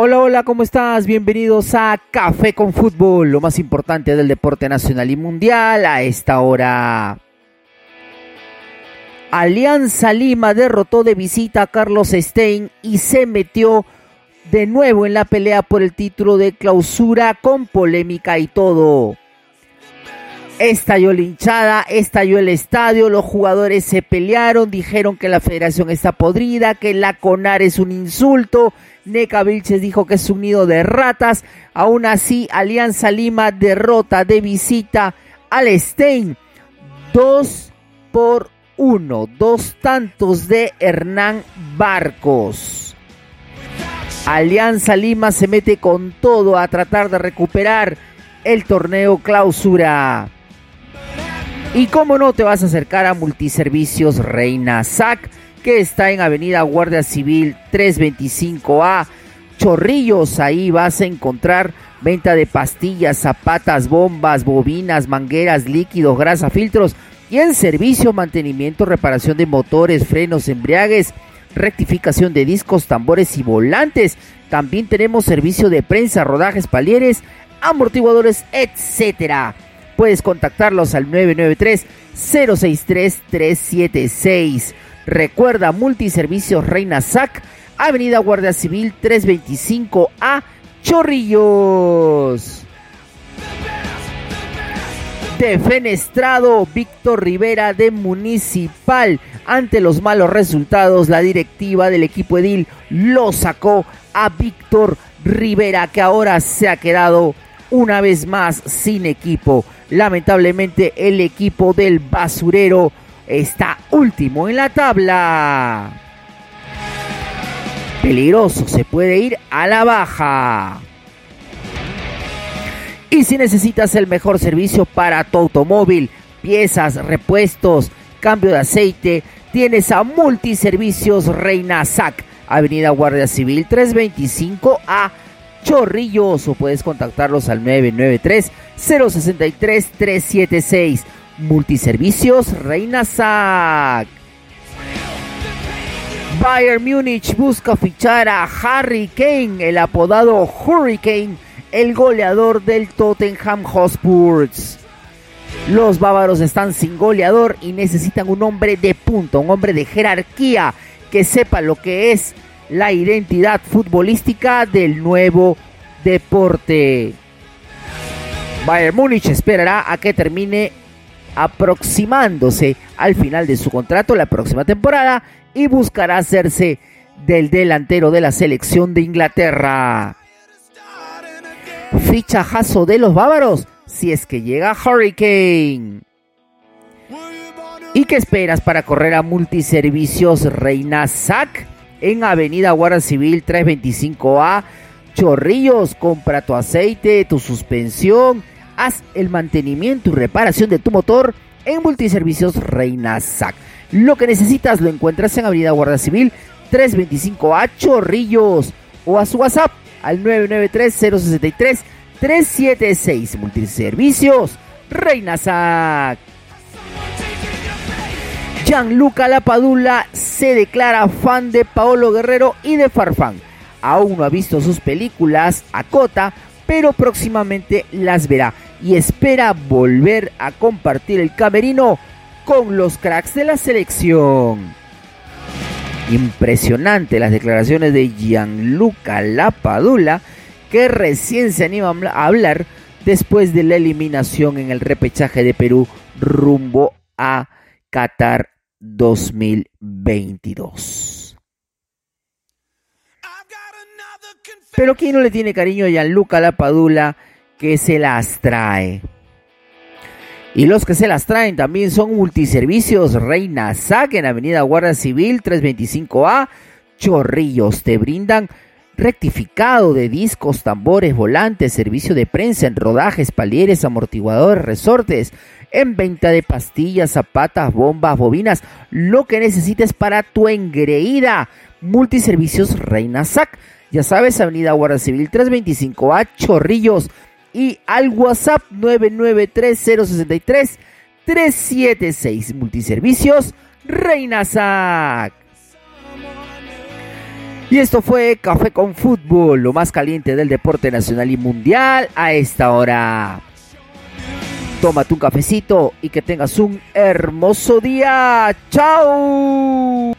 Hola, hola, ¿cómo estás? Bienvenidos a Café con Fútbol, lo más importante del deporte nacional y mundial a esta hora. Alianza Lima derrotó de visita a Carlos Stein y se metió de nuevo en la pelea por el título de clausura con polémica y todo. Estalló la hinchada, estalló el estadio, los jugadores se pelearon, dijeron que la federación está podrida, que la CONAR es un insulto, Neca Vilches dijo que es un nido de ratas, aún así Alianza Lima derrota de visita al Stein, dos por uno, dos tantos de Hernán Barcos. Alianza Lima se mete con todo a tratar de recuperar el torneo clausura. Y cómo no te vas a acercar a Multiservicios Reina Sac, que está en Avenida Guardia Civil 325A, Chorrillos. Ahí vas a encontrar venta de pastillas, zapatas, bombas, bobinas, mangueras, líquidos, grasa, filtros y en servicio, mantenimiento, reparación de motores, frenos, embriagues, rectificación de discos, tambores y volantes. También tenemos servicio de prensa, rodajes, palieres, amortiguadores, etcétera. Puedes contactarlos al 993-063-376. Recuerda, Multiservicios Reina Sac, Avenida Guardia Civil 325A, Chorrillos. Defenestrado Víctor Rivera de Municipal. Ante los malos resultados, la directiva del equipo Edil lo sacó a Víctor Rivera, que ahora se ha quedado una vez más sin equipo. Lamentablemente el equipo del basurero está último en la tabla. Peligroso, se puede ir a la baja. Y si necesitas el mejor servicio para tu automóvil, piezas, repuestos, cambio de aceite, tienes a Multiservicios Reina Sac, Avenida Guardia Civil 325 a Chorrillos o puedes contactarlos al 993-063-376. Multiservicios Reina Sac. Bayern Múnich busca fichar a Harry Kane, el apodado Hurricane, el goleador del Tottenham Hotspurs. Los bávaros están sin goleador y necesitan un hombre de punto, un hombre de jerarquía que sepa lo que es la identidad futbolística del nuevo deporte. Bayern Múnich esperará a que termine aproximándose al final de su contrato la próxima temporada y buscará hacerse del delantero de la selección de Inglaterra. Fichajazo de los bávaros si es que llega Hurricane. ¿Y qué esperas para correr a Multiservicios Reina Sac? En Avenida Guardia Civil 325A, Chorrillos. Compra tu aceite, tu suspensión, haz el mantenimiento y reparación de tu motor en Multiservicios Reina Sac. Lo que necesitas lo encuentras en Avenida Guardia Civil 325A, Chorrillos. O a su WhatsApp al 993-063-376. Multiservicios Reina Sac. Gianluca Lapadula se declara fan de Paolo Guerrero y de Farfán. Aún no ha visto sus películas a Cota, pero próximamente las verá y espera volver a compartir el camerino con los cracks de la selección. Impresionante las declaraciones de Gianluca Lapadula, que recién se anima a hablar después de la eliminación en el repechaje de Perú rumbo a Qatar 2022. Pero ¿quién no le tiene cariño a Gianluca Lapadula que se las trae? Y los que se las traen también son Multiservicios Reina Sac en Avenida Guardia Civil 325A, Chorrillos. Te brindan rectificado de discos, tambores, volantes, servicio de prensa en rodajes, palieres, amortiguadores, resortes, en venta de pastillas, zapatas, bombas, bobinas, lo que necesites para tu engreída. Multiservicios Reina Sac. Ya sabes, Avenida Guardia Civil 325A, Chorrillos. Y al WhatsApp 993-063 376 Multiservicios Reinasac. Y esto fue Café con Fútbol, lo más caliente del deporte nacional y mundial a esta hora. Tómate un cafecito y que tengas un hermoso día. ¡Chao!